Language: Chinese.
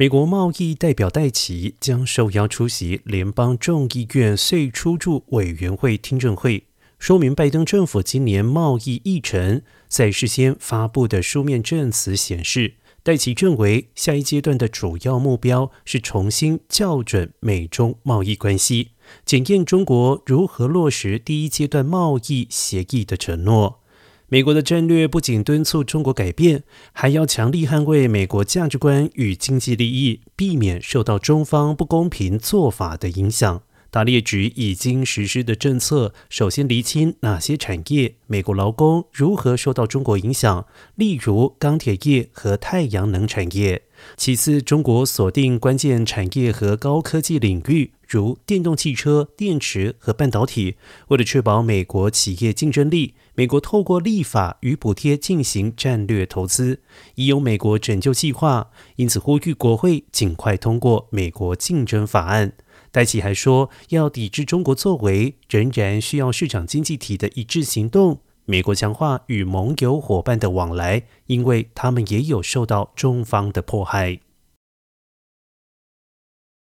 美国贸易代表戴奇将受邀出席联邦众议院税出助委员会听证会，说明拜登政府今年贸易议程。在事先发布的书面证词显示，戴奇认为下一阶段的主要目标是重新校准美中贸易关系，检验中国如何落实第一阶段贸易协议的承诺。美国的战略不仅敦促中国改变，还要强力捍卫美国价值观与经济利益，避免受到中方不公平做法的影响。大列举已经实施的政策，首先厘清哪些产业、美国劳工如何受到中国影响，例如钢铁业和太阳能产业。其次，中国锁定关键产业和高科技领域，如电动汽车、电池和半导体。为了确保美国企业竞争力，美国透过立法与补贴进行战略投资，已有美国拯救计划。因此，呼吁国会尽快通过美国竞争法案。戴奇还说，要抵制中国作为，仍然需要市场经济体的一致行动。美国强化与盟友伙伴的往来，因为他们也有受到中方的迫害。